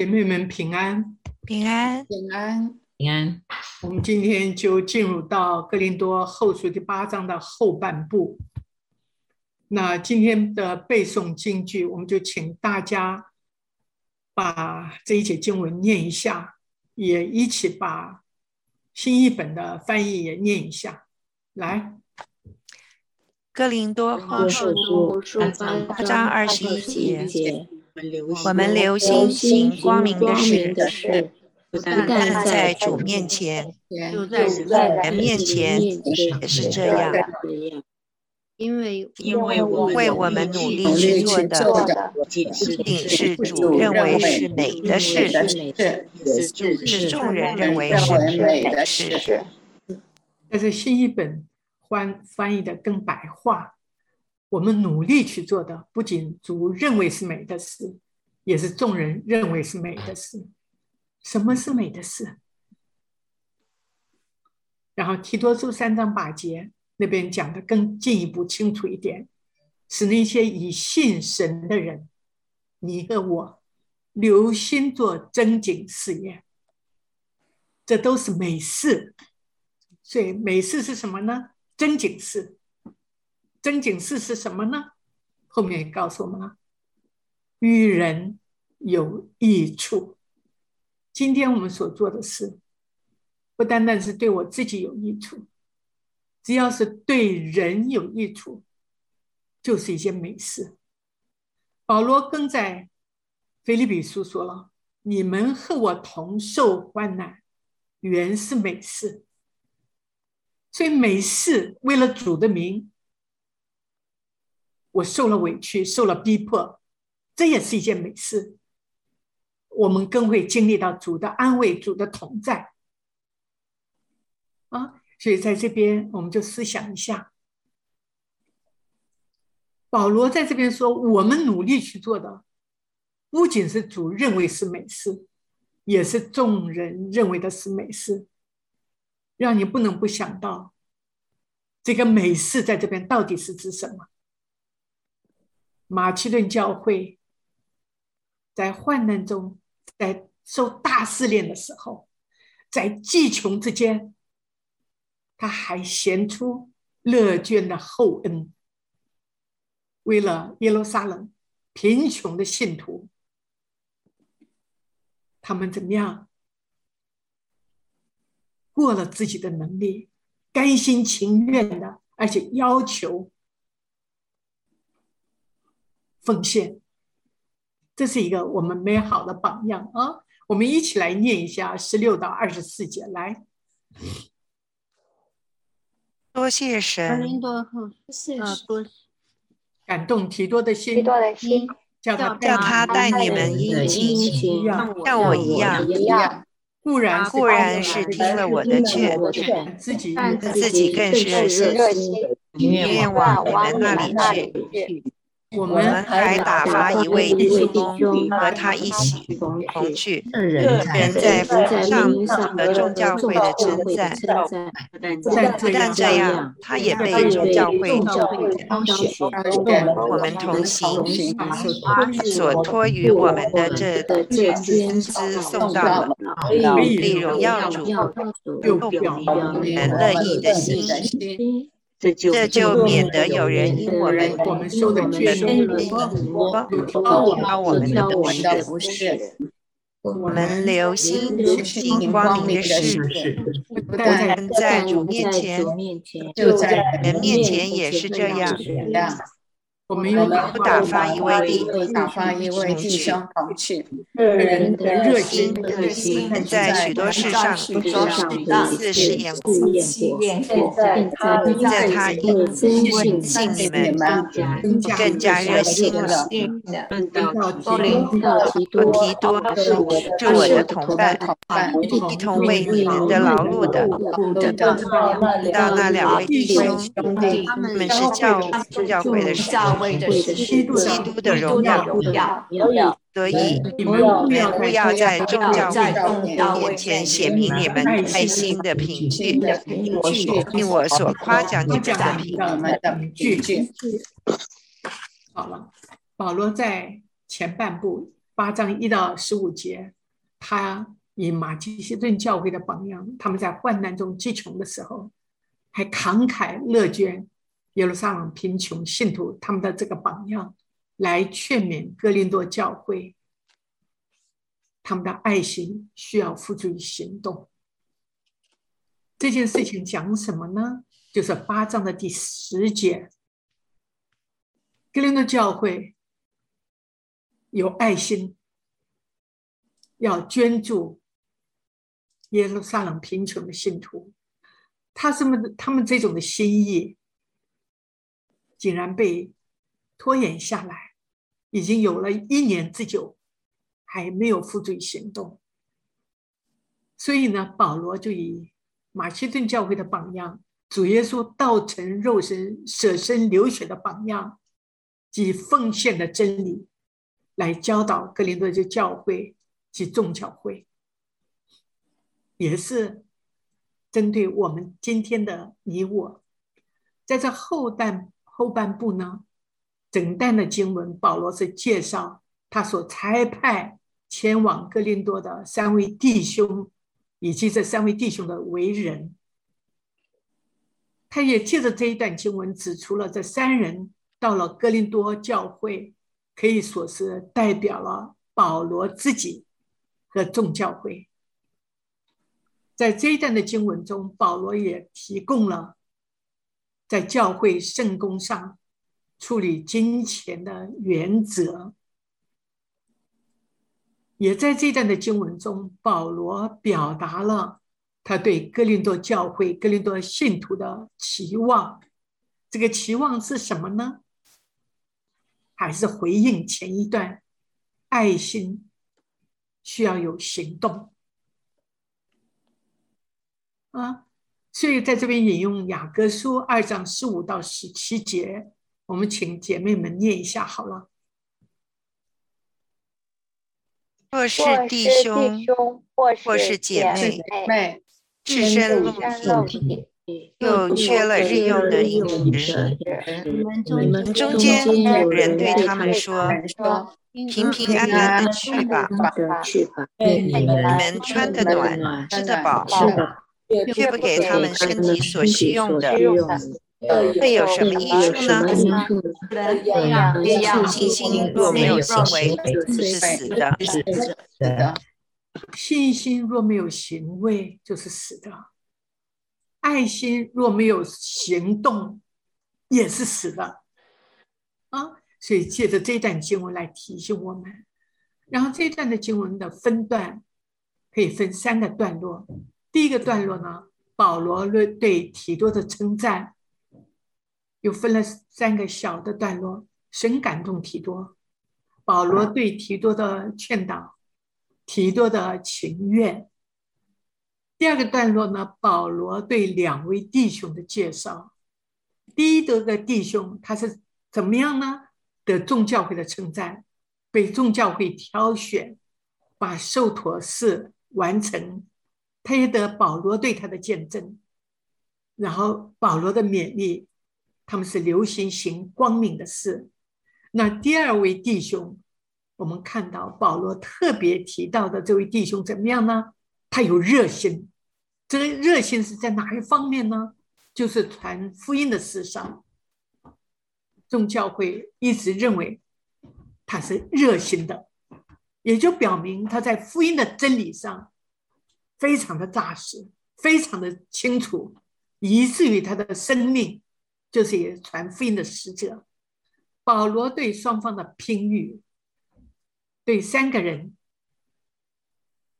姐妹们平安，平安，平安，平安。我们今天就进入到哥林多后书第八章的后半部。那今天的背诵京剧，我们就请大家把这一节经文念一下，也一起把新译本的翻译也念一下。来，哥林多后书八章二十一节。我们留心行光明的事，不但在主面前，就在人面前也是这样。因为因为为我们努力去做的，仅仅是主认为是美的事，是众人认为是美的事。但是新译本翻翻译的更白话。我们努力去做的，不仅主认为是美的事，也是众人认为是美的事。什么是美的事？然后提多书三章八节那边讲的更进一步清楚一点，是那些以信神的人，你和我留心做真经事业，这都是美事。所以美事是什么呢？真经事。真警事是什么呢？后面告诉我们了，与人有益处。今天我们所做的事，不单单是对我自己有益处，只要是对人有益处，就是一件美事。保罗更在菲利比书说了：“你们和我同受患难，原是美事。”所以美事为了主的名。我受了委屈，受了逼迫，这也是一件美事。我们更会经历到主的安慰，主的同在。啊，所以在这边我们就思想一下，保罗在这边说，我们努力去做的，不仅是主认为是美事，也是众人认为的是美事，让你不能不想到，这个美事在这边到底是指什么？马其顿教会，在患难中，在受大试炼的时候，在饥穷之间，他还显出乐捐的厚恩。为了耶路撒冷贫穷的信徒，他们怎么样过了自己的能力，甘心情愿的，而且要求。奉献，这是一个我们美好的榜样啊！我们一起来念一下十六到二十四节，来。多谢神，多谢多感动提多的心，叫他叫他带你们一起，像我一样。固然固然是听了我的劝，自己自己更是热心，愿往你们那里去。我们还打发一位弟兄和他一起同去，个人在上和众教会的称赞。不但这样，他也被众教会挑选。我们同行，所托于我们的这薪资送到了，以荣耀主，又表人乐意的心。这就免得有人因我们我们受的罪因我们的不是。我们留心行光明的事，不但在主面前，就在人面前也是这样。我们又打发一位弟兄同去，人的热心热心，在许多事上自试验过，在他因信你们更加热心了。我提多是我的同伴，一同为你们的劳碌的。到那两位弟兄，他们是教教会的使徒。基督的荣耀，所以你们不要在众教会面前写明你们爱心的凭据，并我所夸奖你们的凭据。好了，保罗在前半部八章一到十五节，他以马其顿教会的榜样，他们在患难中极穷的时候，还慷慨乐捐耶路撒冷贫穷信徒他们的这个榜样，来劝勉哥林多教会，他们的爱心需要付诸于行动。这件事情讲什么呢？就是八章的第十节，哥林多教会有爱心，要捐助耶路撒冷贫穷的信徒。他这么他们这种的心意，竟然被拖延下来，已经有了一年之久，还没有付诸行动。所以呢，保罗就以马其顿教会的榜样。主耶稣道成肉身、舍身流血的榜样及奉献的真理，来教导格林多的教会及众教会，也是针对我们今天的你我。在这后半后半部呢，整段的经文，保罗是介绍他所差派前往格林多的三位弟兄，以及这三位弟兄的为人。他也借着这一段经文指出了这三人到了哥林多教会，可以说是代表了保罗自己和众教会。在这一段的经文中，保罗也提供了在教会圣功上处理金钱的原则，也在这段的经文中，保罗表达了。他对哥林多教会、哥林多信徒的期望，这个期望是什么呢？还是回应前一段，爱心需要有行动啊？所以在这边引用雅各书二章十五到十七节，我们请姐妹们念一下好了。或是弟兄，或是姐妹。赤身露体，又缺了日用的饮食。你们中间有人对他们说：“平平安安的去吧，你们穿得暖，吃得饱，却不给他们身体所需用的，会有什么益处呢？信心若没有行为，是死的。”信心若没有行为，就是死的；爱心若没有行动，也是死的。啊，所以借着这段经文来提醒我们。然后这段的经文的分段可以分三个段落。第一个段落呢，保罗对提多的称赞，又分了三个小的段落。神感动提多，保罗对提多的劝导。提多的情愿。第二个段落呢，保罗对两位弟兄的介绍。第一个弟兄他是怎么样呢？得众教会的称赞，被众教会挑选，把受托事完成。他也得保罗对他的见证，然后保罗的勉励，他们是流行行光明的事。那第二位弟兄。我们看到保罗特别提到的这位弟兄怎么样呢？他有热心，这个热心是在哪一方面呢？就是传福音的事上，众教会一直认为他是热心的，也就表明他在福音的真理上非常的扎实，非常的清楚，以至于他的生命就是也传福音的使者。保罗对双方的评语。对三个人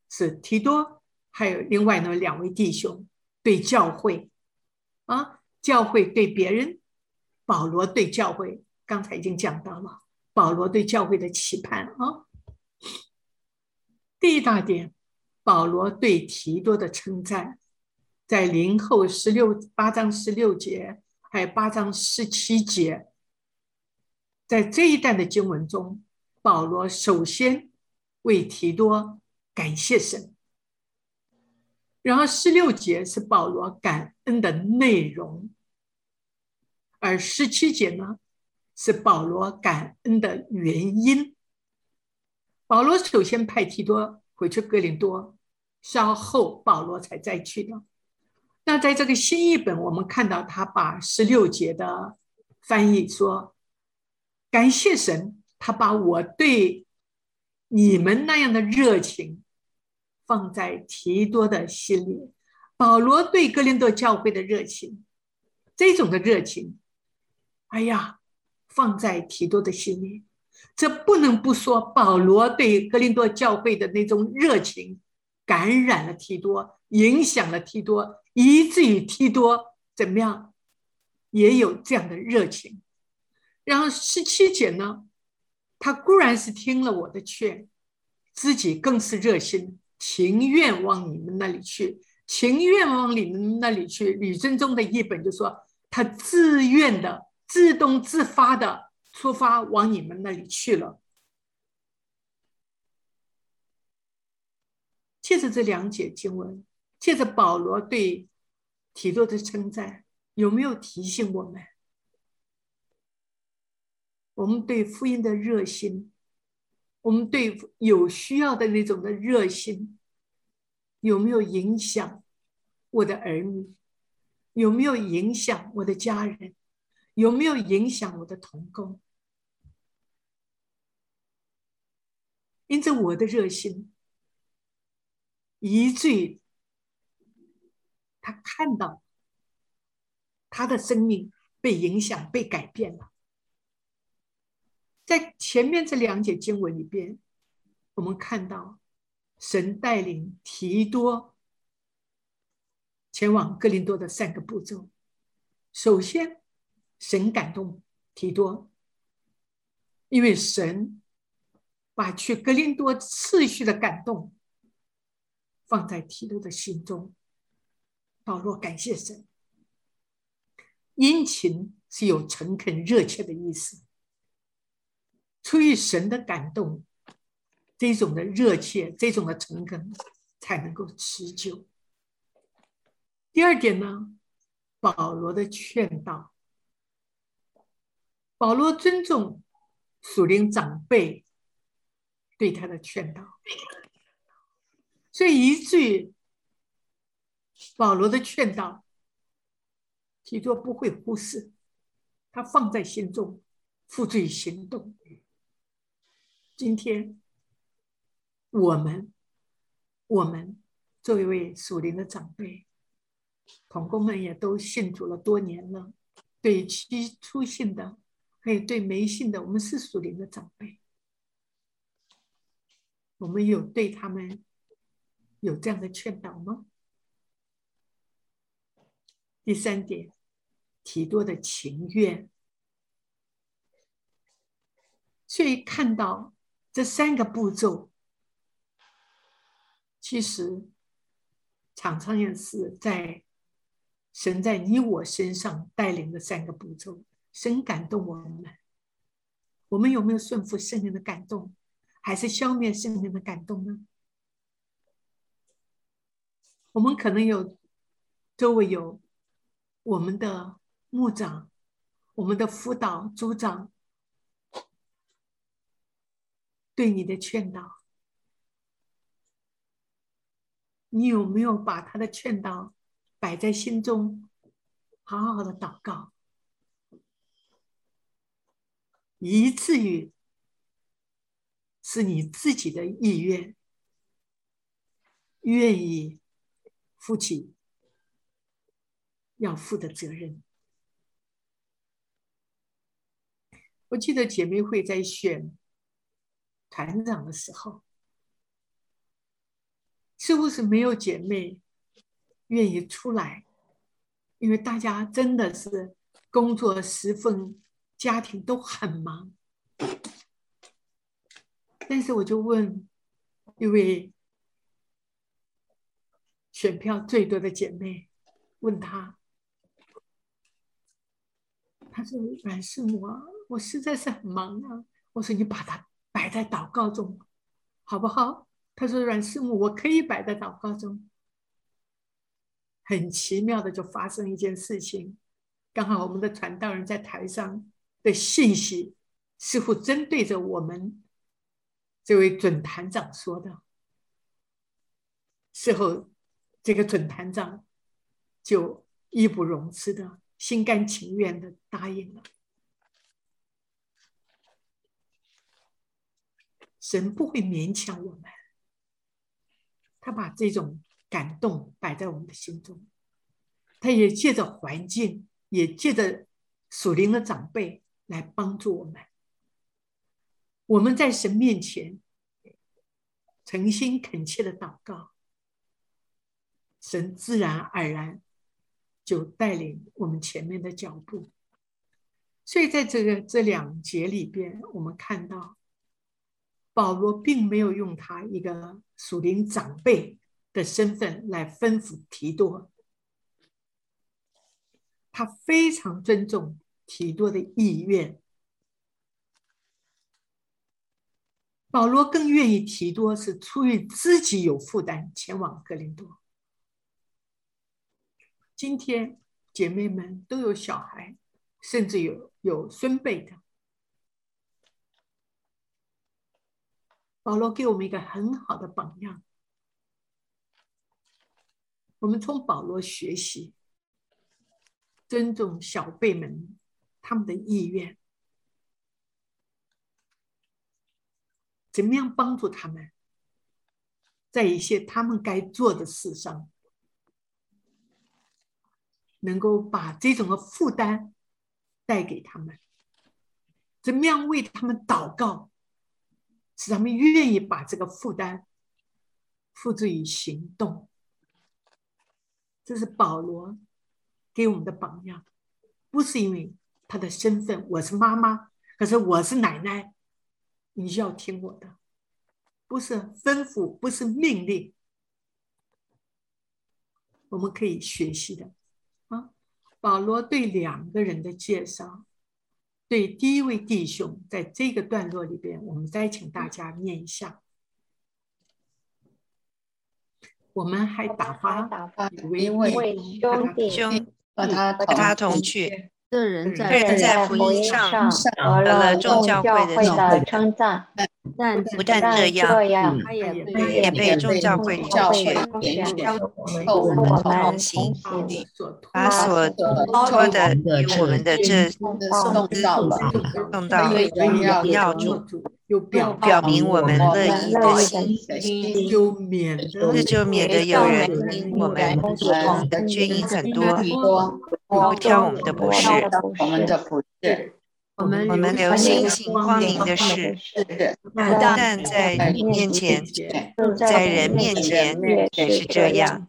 是提多，还有另外呢两位弟兄对教会啊，教会对别人，保罗对教会，刚才已经讲到了保罗对教会的期盼啊。第一大点，保罗对提多的称赞，在零后十六八章十六节，还有八章十七节，在这一段的经文中。保罗首先为提多感谢神，然后十六节是保罗感恩的内容，而十七节呢是保罗感恩的原因。保罗首先派提多回去哥林多，稍后保罗才再去的。那在这个新译本，我们看到他把十六节的翻译说：“感谢神，他把我对你们那样的热情放在提多的心里。”保罗对哥林多教会的热情，这种的热情，哎呀，放在提多的心里，这不能不说保罗对哥林多教会的那种热情，感染了提多，影响了提多。以至于提多怎么样，也有这样的热情。然后十七节呢，他固然是听了我的劝，自己更是热心，情愿往你们那里去，情愿往你们那里去。吕振中的译本就说，他自愿的、自动自发的出发往你们那里去了。借着这两节经文。借着保罗对提多的称赞，有没有提醒我们，我们对福音的热心，我们对有需要的那种的热心，有没有影响我的儿女？有没有影响我的家人？有没有影响我的同工？因着我的热心，一醉。他看到他的生命被影响、被改变了。在前面这两节经文里边，我们看到神带领提多前往哥林多的三个步骤。首先，神感动提多，因为神把去格林多次序的感动放在提多的心中。保罗感谢神，殷勤是有诚恳、热切的意思。出于神的感动，这种的热切、这种的诚恳，才能够持久。第二点呢，保罗的劝导，保罗尊重属灵长辈对他的劝导，所以一句。保罗的劝导，提多不会忽视，他放在心中，付诸行动。今天，我们，我们作为一位属灵的长辈，同工们也都信主了多年了，对其初信的，还有对没信的，我们是属灵的长辈，我们有对他们有这样的劝导吗？第三点，提多的情愿。所以看到这三个步骤，其实常常也是在神在你我身上带领的三个步骤。神感动我们，我们有没有顺服圣灵的感动，还是消灭圣灵的感动呢？我们可能有周围有。我们的牧长，我们的辅导组长，对你的劝导，你有没有把他的劝导摆在心中，好好的祷告，以至于是你自己的意愿，愿意负起。要负的责任。我记得姐妹会在选团长的时候，似乎是没有姐妹愿意出来，因为大家真的是工作十分，家庭都很忙。但是我就问一位选票最多的姐妹，问她。他说：“阮师母啊，我实在是很忙啊。”我说：“你把它摆在祷告中，好不好？”他说：“阮师母，我可以摆在祷告中。”很奇妙的就发生一件事情，刚好我们的传道人在台上的信息似乎针对着我们这位准团长说的。事后，这个准团长就义不容辞的、心甘情愿的答应了。神不会勉强我们，他把这种感动摆在我们的心中，他也借着环境，也借着属灵的长辈来帮助我们。我们在神面前诚心恳切的祷告，神自然而然就带领我们前面的脚步。所以在这个这两节里边，我们看到。保罗并没有用他一个属灵长辈的身份来吩咐提多，他非常尊重提多的意愿。保罗更愿意提多是出于自己有负担前往格林多。今天姐妹们都有小孩，甚至有有孙辈的。保罗给我们一个很好的榜样，我们从保罗学习，尊重小辈们他们的意愿，怎么样帮助他们，在一些他们该做的事上，能够把这种的负担带给他们，怎么样为他们祷告。使他们愿意把这个负担付诸于行动，这是保罗给我们的榜样。不是因为他的身份，我是妈妈，可是我是奶奶，你就要听我的，不是吩咐，不是命令，我们可以学习的啊。保罗对两个人的介绍。对第一位弟兄，在这个段落里边，我们再请大家念一下。我们还打发一位兄弟把他和他同去。这人在福音上得了众教会的称赞。但不但这样，他也被众教会里挑选，我们同行，把所托的与我们的这送到了，送到要主，表明我们乐意的心，这就免得有人因我们的捐银很多，不挑我们的不是。我们我们留心行光明的事，不但在面前，在人面前也是这样。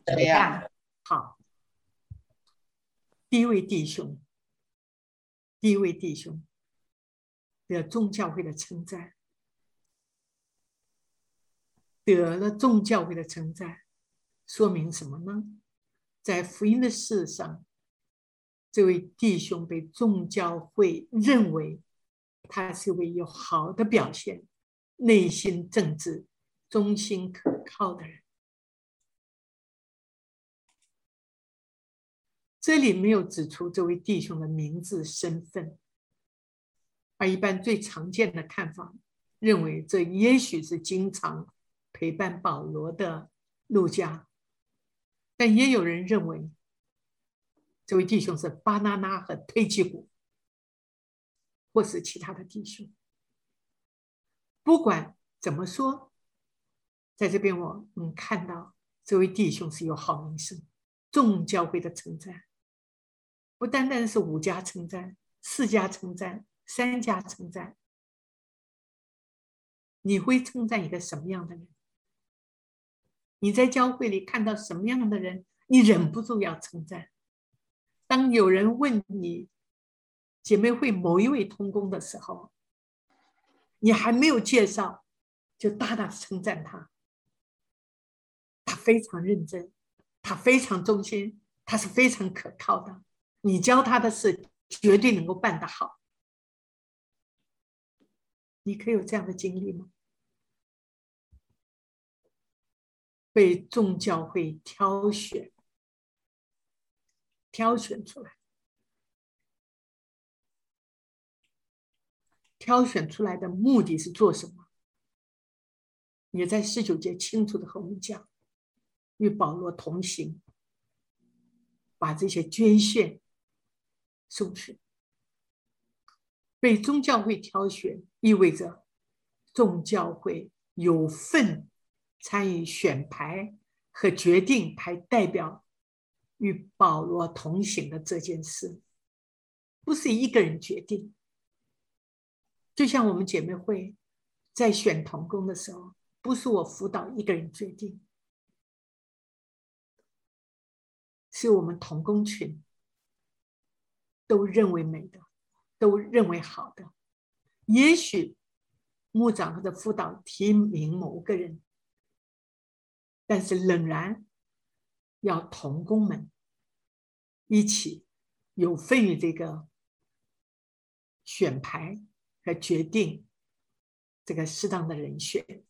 好，第一位弟兄，第一位弟兄的众教会的称赞，得了众教会的称赞，说明什么呢？在福音的事上。这位弟兄被众教会认为他是位有好的表现、内心正直、忠心可靠的人。这里没有指出这位弟兄的名字、身份，而一般最常见的看法认为，这也许是经常陪伴保罗的路加，但也有人认为。这位弟兄是巴拿拿和推基古，或是其他的弟兄。不管怎么说，在这边我们看到这位弟兄是有好名声，众教会的称赞，不单单是五家称赞、四家称赞、三家称赞。你会称赞一个什么样的人？你在教会里看到什么样的人，你忍不住要称赞。当有人问你姐妹会某一位同工的时候，你还没有介绍，就大大称赞他。他非常认真，他非常忠心，他是非常可靠的。你教他的事，绝对能够办得好。你可以有这样的经历吗？被众教会挑选。挑选出来，挑选出来的目的是做什么？也在十九节清楚的和我们讲，与保罗同行，把这些捐献送去。被宗教会挑选，意味着宗教会有份参与选牌和决定派代表与保罗同行的这件事，不是一个人决定。就像我们姐妹会在选童工的时候。不是我辅导一个人决定，是我们同工群都认为美的，都认为好的。也许牧长或者辅导提名某个人，但是仍然要同工们一起有份于这个选牌和决定这个适当的人选。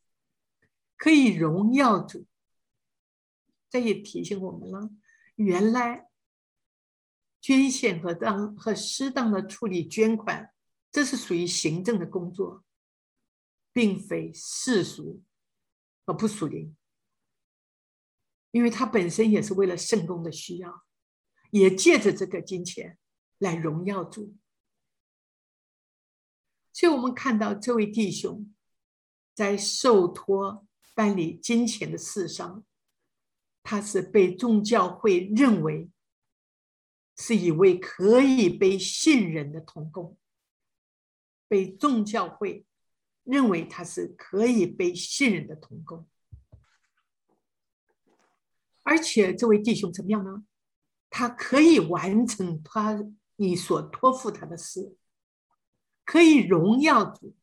可以荣耀主，这也提醒我们了。原来捐献和当和适当的处理捐款，这是属于行政的工作，并非世俗而不属灵。因为它本身也是为了圣公的需要，也借着这个金钱来荣耀主。所以我们看到这位弟兄在受托。办理金钱的事上，他是被众教会认为是一位可以被信任的童工，被众教会认为他是可以被信任的童工，而且这位弟兄怎么样呢？他可以完成他你所托付他的事，可以荣耀主，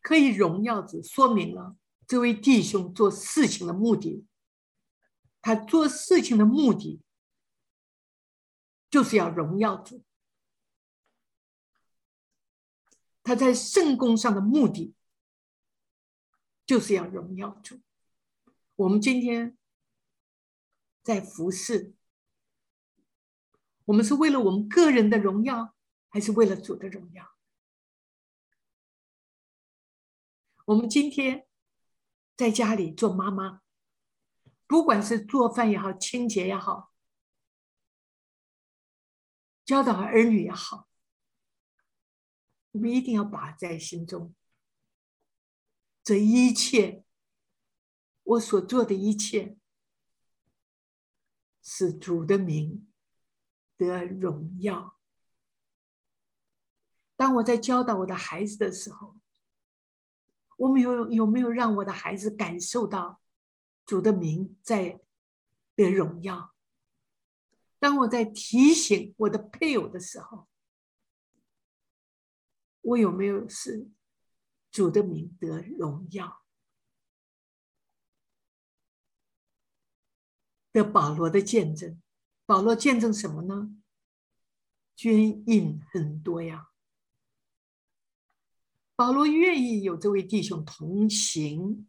可以荣耀主，说明了。这位弟兄做事情的目的，他做事情的目的就是要荣耀主。他在圣功上的目的就是要荣耀主。我们今天在服侍，我们是为了我们个人的荣耀，还是为了主的荣耀？我们今天。在家里做妈妈，不管是做饭也好，清洁也好，教导儿女也好，我们一定要把在心中。这一切，我所做的一切，是主的名得荣耀。当我在教导我的孩子的时候。我们有有没有让我的孩子感受到主的名在得荣耀？当我在提醒我的配偶的时候，我有没有是主的名得荣耀？的保罗的见证，保罗见证什么呢？捐印很多呀。保罗愿意有这位弟兄同行，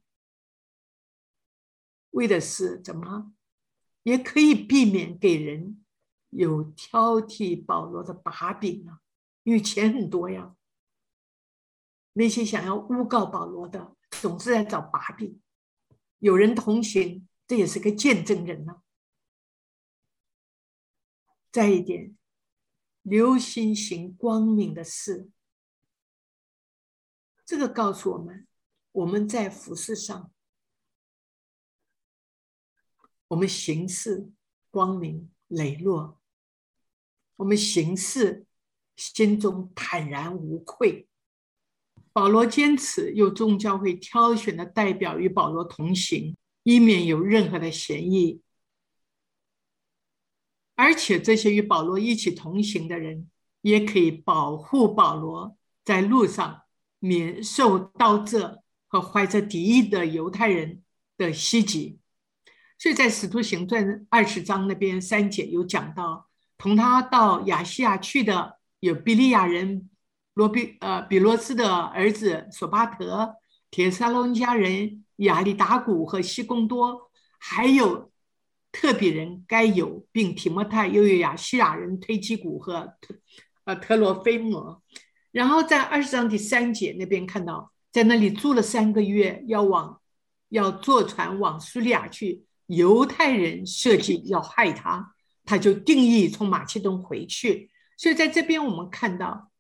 为的是怎么？也可以避免给人有挑剔保罗的把柄啊，因为钱很多呀。那些想要诬告保罗的，总是在找把柄。有人同行，这也是个见证人呢。再一点，留心行光明的事。这个告诉我们，我们在服饰上，我们行事光明磊落，我们行事心中坦然无愧。保罗坚持有众教会挑选的代表与保罗同行，以免有任何的嫌疑。而且这些与保罗一起同行的人，也可以保护保罗在路上。免受刀这和怀着敌意的犹太人的袭击，所以在《使徒行传》二十章那边三节有讲到，同他到亚细亚去的有比利亚人罗比呃比罗斯的儿子索巴特、铁沙罗尼迦人亚利达古和西贡多，还有特别人该有，并提摩太，又有亚细亚人推基古和特呃特罗菲摩。然后在二十章第三节那边看到，在那里住了三个月，要往要坐船往叙利亚去。犹太人设计要害他，他就定义从马其顿回去。所以在这边我们看到，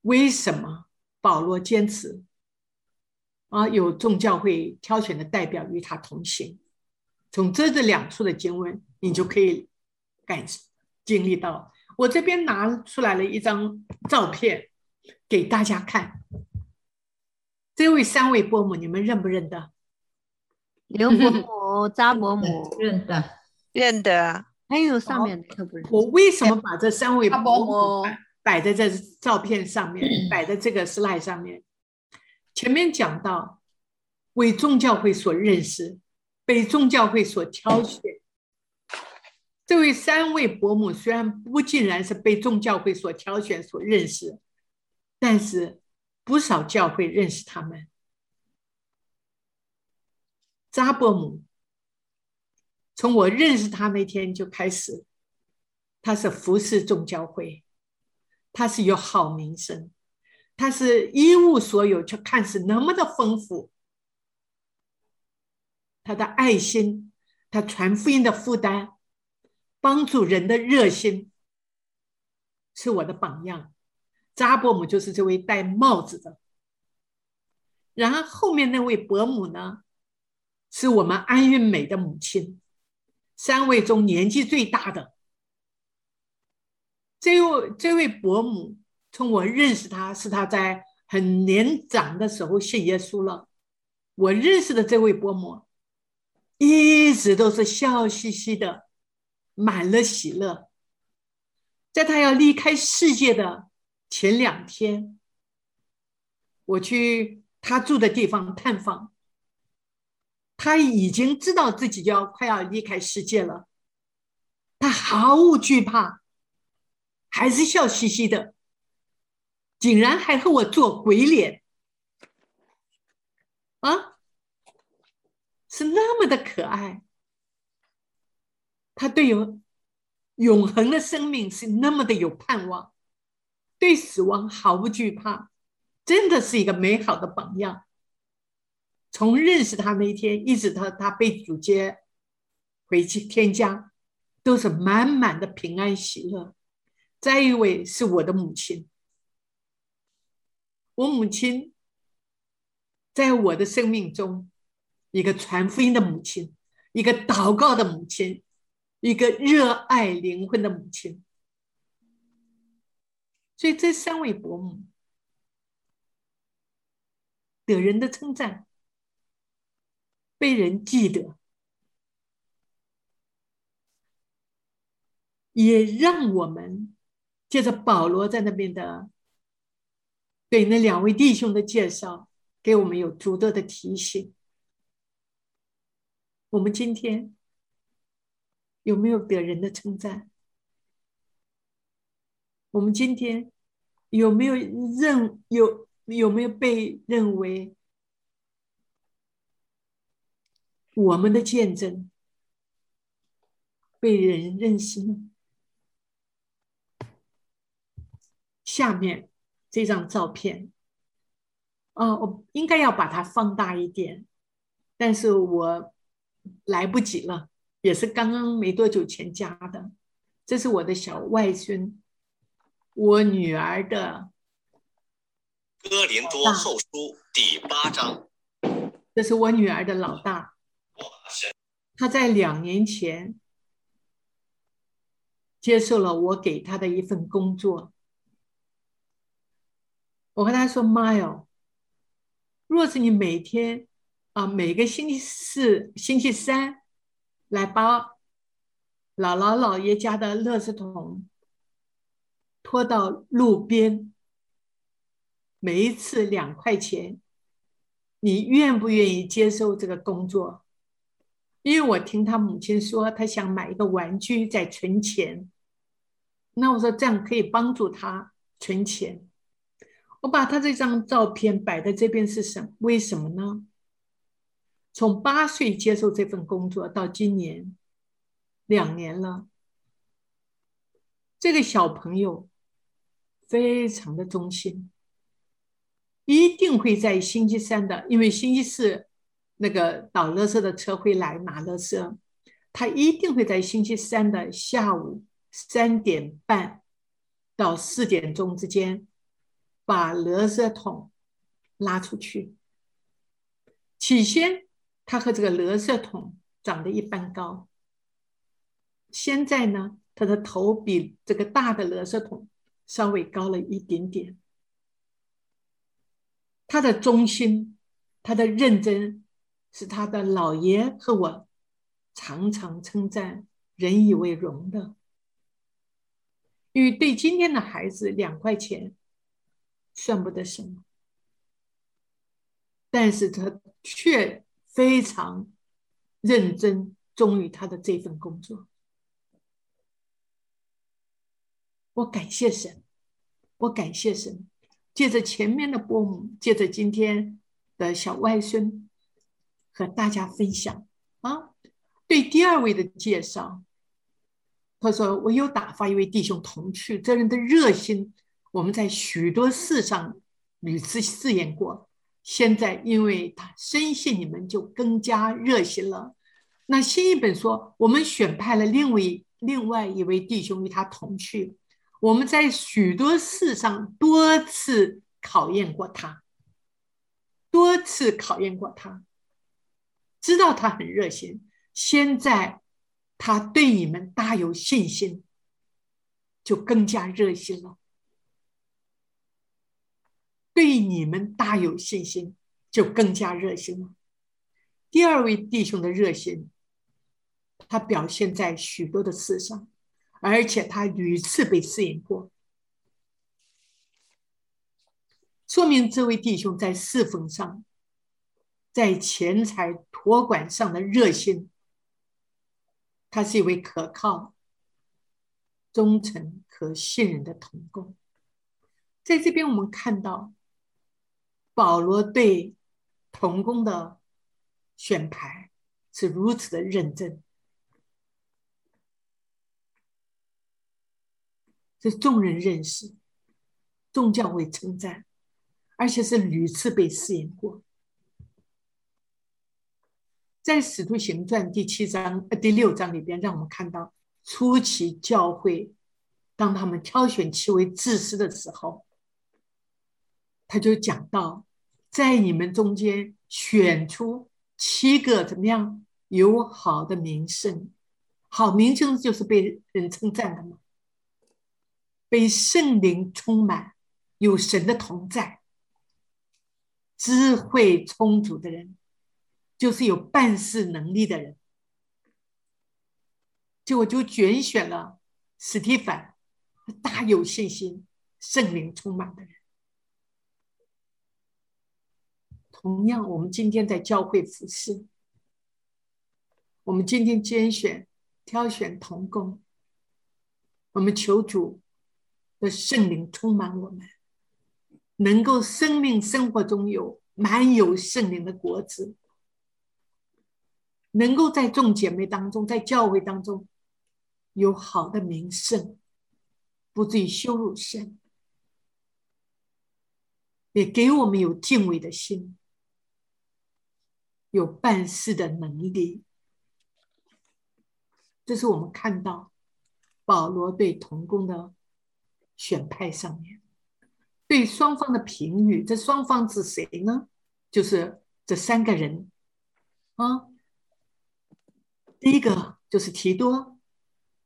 为什么保罗坚持啊有众教会挑选的代表与他同行？从这这两处的经文，你就可以感经历到。我这边拿出来了一张照片给大家看，这位三位伯母，你们认不认得？刘伯母、扎伯母认得，认得。还有上面的不认。我为什么把这三位伯母摆在这照片上面，摆在这个 slide 上面？前面讲到为宗教会所认识，被宗教会所挑选。这位三位伯母虽然不尽然是被众教会所挑选、所认识，但是不少教会认识他们。扎伯母，从我认识他那天就开始，他是服侍众教会，他是有好名声，他是一无所有，却看似那么的丰富。他的爱心，他传福音的负担。帮助人的热心是我的榜样，扎伯母就是这位戴帽子的。然后后面那位伯母呢，是我们安运美的母亲，三位中年纪最大的。这位这位伯母，从我认识她是她在很年长的时候信耶稣了。我认识的这位伯母，一直都是笑嘻嘻的。满了喜乐，在他要离开世界的前两天，我去他住的地方探访，他已经知道自己要快要离开世界了，他毫无惧怕，还是笑嘻嘻的，竟然还和我做鬼脸，啊，是那么的可爱。他对有永恒的生命是那么的有盼望，对死亡毫不惧怕，真的是一个美好的榜样。从认识他那一天一直到他被主接回去天家，都是满满的平安喜乐。再一位是我的母亲，我母亲在我的生命中，一个传福音的母亲，一个祷告的母亲。一个热爱灵魂的母亲，所以这三位伯母得人的称赞，被人记得，也让我们借着保罗在那边的对那两位弟兄的介绍，给我们有足够的提醒。我们今天。有没有得人的称赞？我们今天有没有认有有没有被认为我们的见证被人认识呢？下面这张照片，啊，我应该要把它放大一点，但是我来不及了。也是刚刚没多久前加的，这是我的小外孙，我女儿的《哥林多后书》第八章。这是我女儿的老大，他在两年前接受了我给他的一份工作。我和他说：“妈哟，若是你每天啊，每个星期四、星期三。”来把姥姥姥爷家的垃圾桶拖到路边，每一次两块钱，你愿不愿意接受这个工作？因为我听他母亲说，他想买一个玩具在存钱。那我说这样可以帮助他存钱。我把他这张照片摆在这边是什？为什么呢？从八岁接受这份工作到今年两年了，这个小朋友非常的忠心，一定会在星期三的，因为星期四那个倒垃圾的车会来拿垃圾，他一定会在星期三的下午三点半到四点钟之间把垃圾桶拉出去。起先，他和这个垃圾桶长得一般高。现在呢，他的头比这个大的垃圾桶稍微高了一点点。他的忠心，他的认真，是他的老爷和我常常称赞、引以为荣的。因为对今天的孩子，两块钱算不得什么，但是他却非常认真、忠于他的这份工作。我感谢神，我感谢神。借着前面的波母，借着今天的小外孙，和大家分享啊。对第二位的介绍，他说：“我有打发一位弟兄同去，这人的热心，我们在许多事上屡次试验过。现在因为他深信你们，就更加热心了。”那新一本说：“我们选派了另外另外一位弟兄与他同去。”我们在许多事上多次考验过他，多次考验过他，知道他很热心。现在他对你们大有信心，就更加热心了。对你们大有信心，就更加热心了。第二位弟兄的热心，他表现在许多的事上。而且他屡次被试验过，说明这位弟兄在侍奉上，在钱财托管上的热心，他是一位可靠、忠诚、和信任的童工。在这边，我们看到保罗对童工的选牌是如此的认真。是众人认识，众教会称赞，而且是屡次被试验过。在《使徒行传》第七章、呃第六章里边，让我们看到初期教会，当他们挑选其为自私的时候，他就讲到，在你们中间选出七个怎么样有好的名声，好名声就是被人称赞的嘛。被圣灵充满，有神的同在，智慧充足的人，就是有办事能力的人。就我就拣选了史蒂凡，大有信心、圣灵充满的人。同样，我们今天在教会服侍，我们今天拣选、挑选童工，我们求主。的圣灵充满我们，能够生命生活中有满有圣灵的果子，能够在众姐妹当中，在教会当中有好的名声，不至于羞辱神，也给我们有敬畏的心，有办事的能力。这是我们看到保罗对童工的。选派上面对双方的评语，这双方是谁呢？就是这三个人啊。第一个就是提多，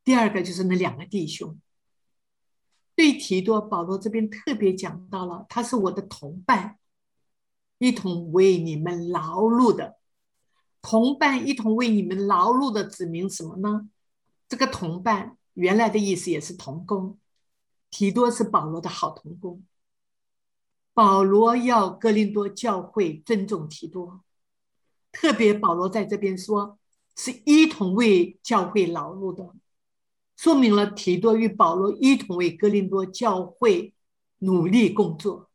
第二个就是那两个弟兄。对提多，保罗这边特别讲到了，他是我的同伴，一同为你们劳碌的同伴，一同为你们劳碌的指明什么呢？这个同伴原来的意思也是同工。提多是保罗的好同工，保罗要哥林多教会尊重提多，特别保罗在这边说是一同为教会劳碌的，说明了提多与保罗一同为哥林多教会努力工作，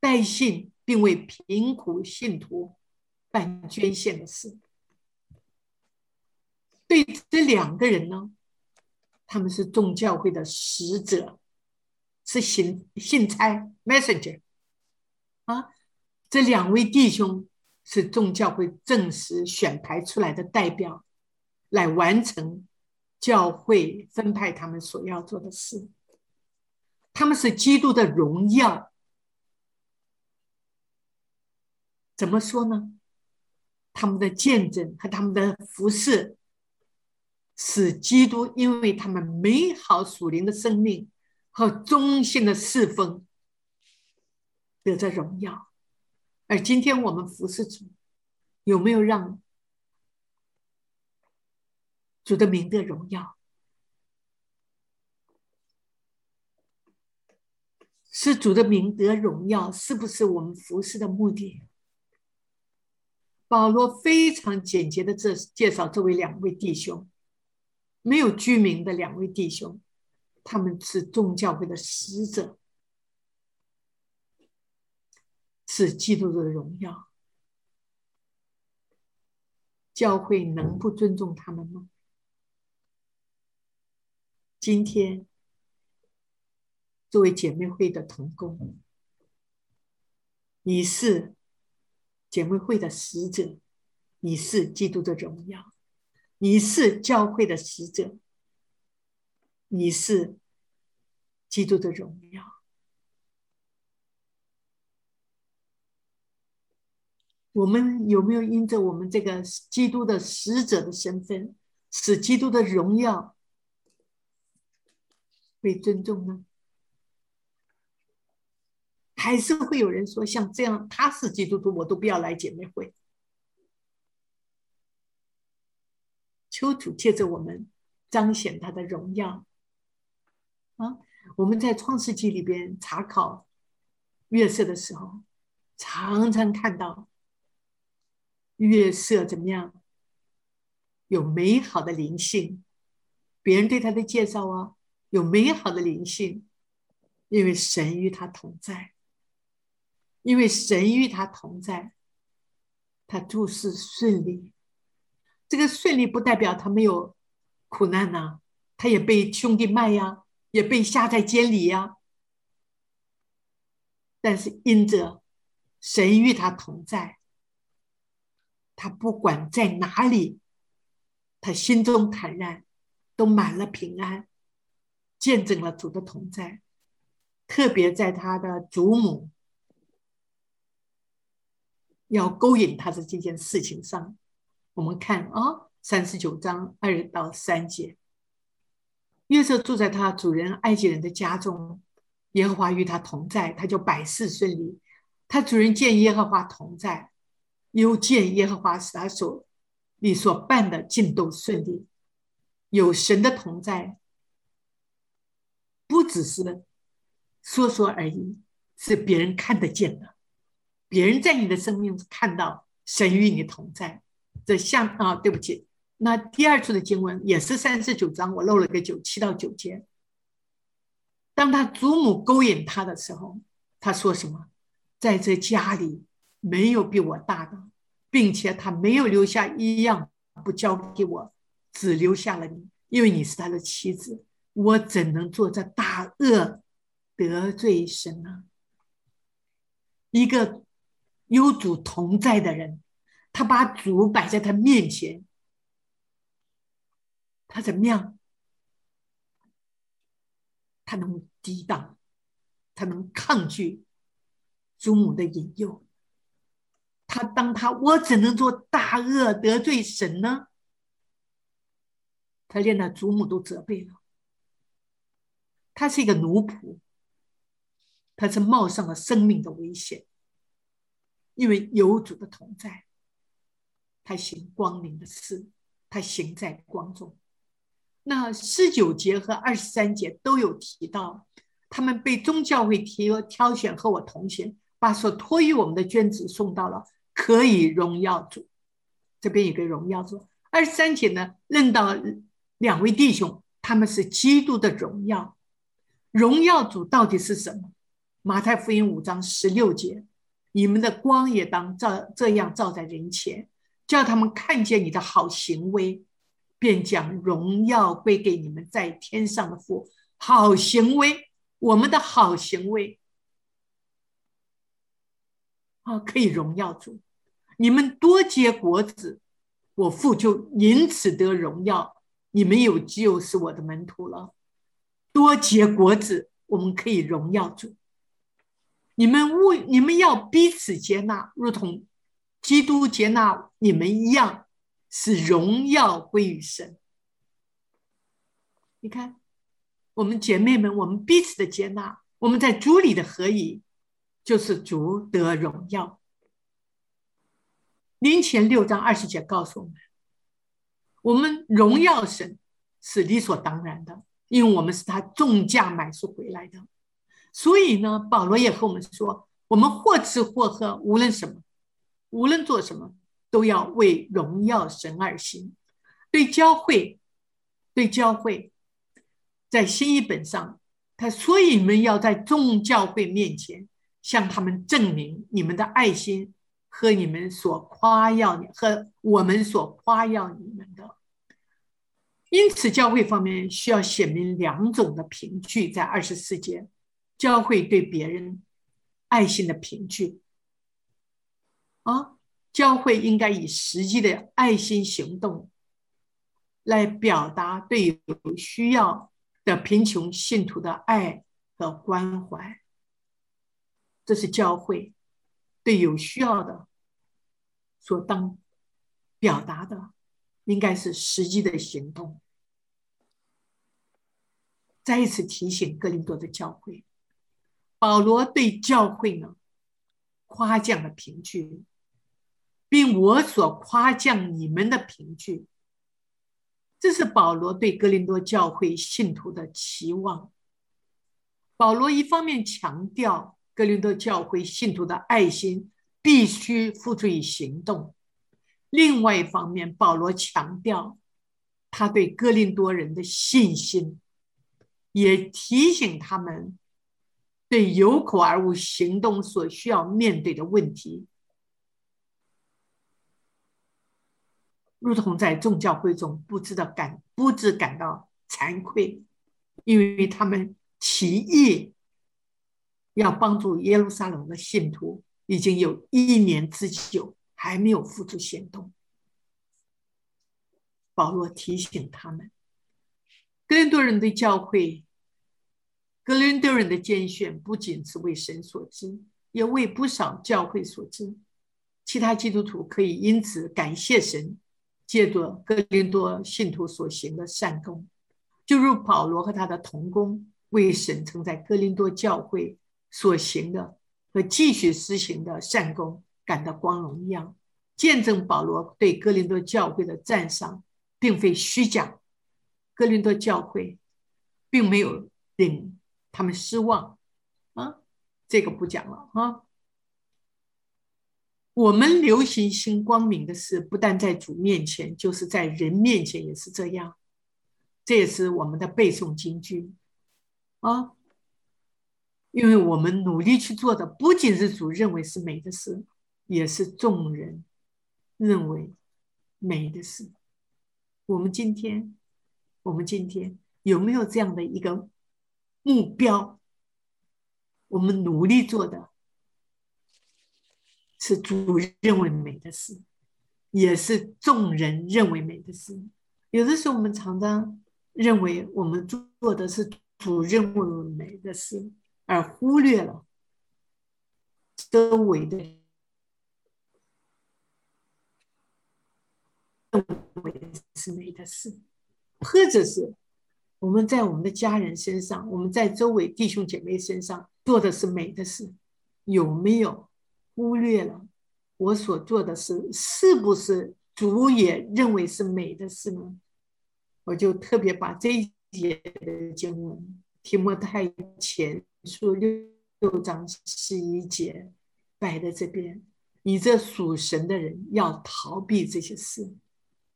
带信并为贫苦信徒办捐献的事。对这两个人呢？他们是众教会的使者，是信信差 messenger，啊，这两位弟兄是众教会正式选派出来的代表，来完成教会分派他们所要做的事。他们是基督的荣耀。怎么说呢？他们的见证和他们的服饰，使基督因为他们美好属灵的生命和忠心的侍奉。得着荣耀，而今天我们服侍主，有没有让主的名得荣耀？是主的名得荣耀，是不是我们服侍的目的？保罗非常简洁的这介绍这位两位弟兄，没有居民的两位弟兄，他们是众教会的使者。是基督的荣耀，教会能不尊重他们吗？今天，作为姐妹会的同工，你是姐妹会的使者，你是基督的荣耀，你是教会的使者，你是基督的荣耀。我们有没有因着我们这个基督的使者的身份，使基督的荣耀被尊重呢？还是会有人说，像这样他是基督徒，我都不要来姐妹会。求主借着我们彰显他的荣耀啊！我们在创世纪里边查考月色的时候，常常看到。月色怎么样？有美好的灵性，别人对他的介绍啊，有美好的灵性，因为神与他同在，因为神与他同在，他做事顺利。这个顺利不代表他没有苦难呐，他也被兄弟卖呀，也被下在监里呀，但是因着神与他同在。他不管在哪里，他心中坦然，都满了平安，见证了主的同在。特别在他的祖母要勾引他的这件事情上，我们看啊，三十九章二到三节，约瑟住在他主人埃及人的家中，耶和华与他同在，他就百事顺利。他主人见耶和华同在。又见耶和华使他所你所办的尽都顺利，有神的同在，不只是说说而已，是别人看得见的。别人在你的生命看到神与你同在，这像啊，对不起，那第二处的经文也是三十九章，我漏了个九七到九节。当他祖母勾引他的时候，他说什么？在这家里。没有比我大的，并且他没有留下一样不交给我，只留下了你，因为你是他的妻子。我怎能做这大恶得罪神呢？一个有主同在的人，他把主摆在他面前，他怎么样？他能抵挡，他能抗拒祖母的引诱。他当他我怎能做大恶得罪神呢？他连他祖母都责备了。他是一个奴仆，他是冒上了生命的危险，因为有主的同在，他行光明的事，他行在光中。那十九节和二十三节都有提到，他们被宗教会挑挑选和我同行，把所托于我们的捐子送到了。可以荣耀主，这边有个荣耀主。二十三节呢，认到两位弟兄，他们是基督的荣耀。荣耀主到底是什么？马太福音五章十六节，你们的光也当照这样照在人前，叫他们看见你的好行为，便将荣耀归给你们在天上的父。好行为，我们的好行为。啊，可以荣耀主。你们多结果子，我父就因此得荣耀。你们有就是我的门徒了。多结果子，我们可以荣耀主。你们为你们要彼此接纳，如同基督接纳你们一样，使荣耀归于神。你看，我们姐妹们，我们彼此的接纳，我们在主里的合一，就是主得荣耀。林前六章二十节告诉我们，我们荣耀神是理所当然的，因为我们是他重价买赎回来的。所以呢，保罗也和我们说，我们或吃或喝，无论什么，无论做什么，都要为荣耀神而行。对教会，对教会。在新一本上，他所以你们要在众教会面前向他们证明你们的爱心和你们所夸耀你和我们所夸耀你们的。因此，教会方面需要写明两种的凭据，在二十四节，教会对别人爱心的凭据啊，教会应该以实际的爱心行动来表达对有需要。的贫穷信徒的爱和关怀，这是教会对有需要的所当表达的，应该是实际的行动。再一次提醒格林多的教会，保罗对教会呢夸奖的凭据，并我所夸奖你们的凭据。这是保罗对哥林多教会信徒的期望。保罗一方面强调哥林多教会信徒的爱心必须付诸于行动，另外一方面，保罗强调他对哥林多人的信心，也提醒他们对有口而无行动所需要面对的问题。如同在众教会中不知道感不知感到惭愧，因为他们提议要帮助耶路撒冷的信徒，已经有一年之久，还没有付出行动。保罗提醒他们，更多人的教会，格林多人的拣选不仅是为神所知，也为不少教会所知。其他基督徒可以因此感谢神。借着哥林多信徒所行的善功，就如保罗和他的同工为神曾在哥林多教会所行的和继续施行的善功感到光荣一样，见证保罗对哥林多教会的赞赏并非虚假。哥林多教会并没有令他们失望啊，这个不讲了啊。我们流行新光明的事，不但在主面前，就是在人面前也是这样。这也是我们的背诵京剧啊，因为我们努力去做的，不仅是主认为是美的事，也是众人认为美的事。我们今天，我们今天有没有这样的一个目标？我们努力做的。是主认为美的事，也是众人认为美的事。有的时候，我们常常认为我们做的是主认为美的事，而忽略了周围的认为是美的事，或者是我们在我们的家人身上，我们在周围弟兄姐妹身上做的是美的事，有没有？忽略了我所做的事是不是主也认为是美的事呢？我就特别把这一节的经文《提摩太前书》六六章十一节摆在这边。你这属神的人要逃避这些事。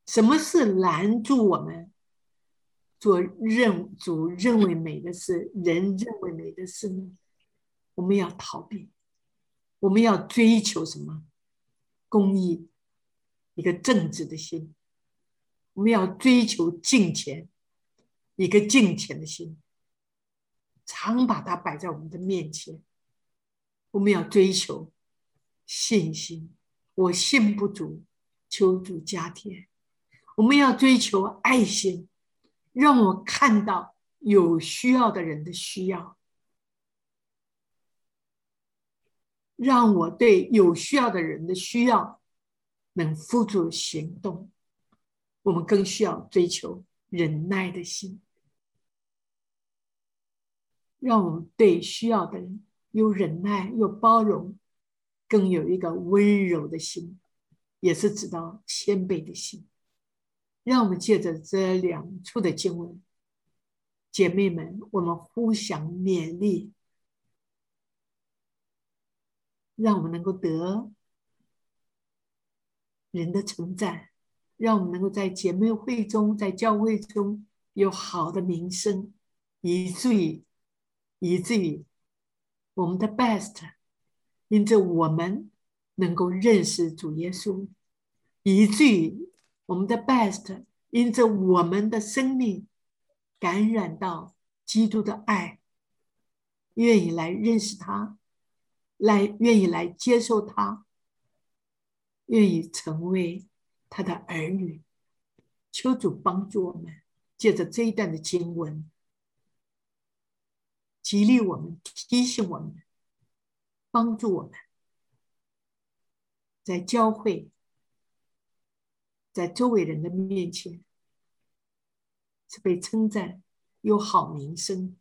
什么是拦住我们做认主认为美的事、人认为美的事呢？我们要逃避。我们要追求什么？公益，一个正直的心。我们要追求敬虔，一个敬虔的心，常把它摆在我们的面前。我们要追求信心。我信不足，求主加添。我们要追求爱心，让我看到有需要的人的需要，让我对有需要的人的需要能付诸行动。我们更需要追求忍耐的心，让我们对需要的人有忍耐、有包容。更有一个温柔的心，也是知道谦卑的心。让我们借着这两处的经文，姐妹们，我们互相勉励，让我们能够得人的称赞，让我们能够在姐妹会中，在教会中有好的名声，以至于以至于我们的 best。因着我们能够认识主耶稣，以至于我们的 best，因着我们的生命感染到基督的爱，愿意来认识他，来愿意来接受他，愿意成为他的儿女。求主帮助我们，借着这一段的经文，激励我们，提醒我们。帮助我们，在教会，在周围人的面前是被称赞，有好名声，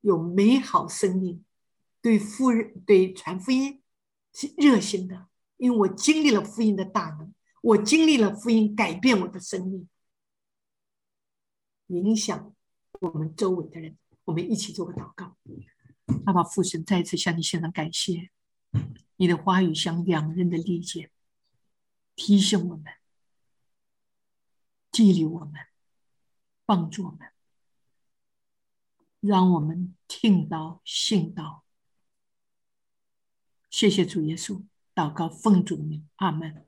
有美好生命，对福对传福音是热心的。因为我经历了福音的大能，我经历了福音改变我的生命，影响我们周围的人。我们一起做个祷告。爸爸父神再次向你献上感谢，你的话语像两人的利剑，提醒我们，激励我们，帮助我们，让我们听到信到。谢谢主耶稣，祷告奉主名，阿门。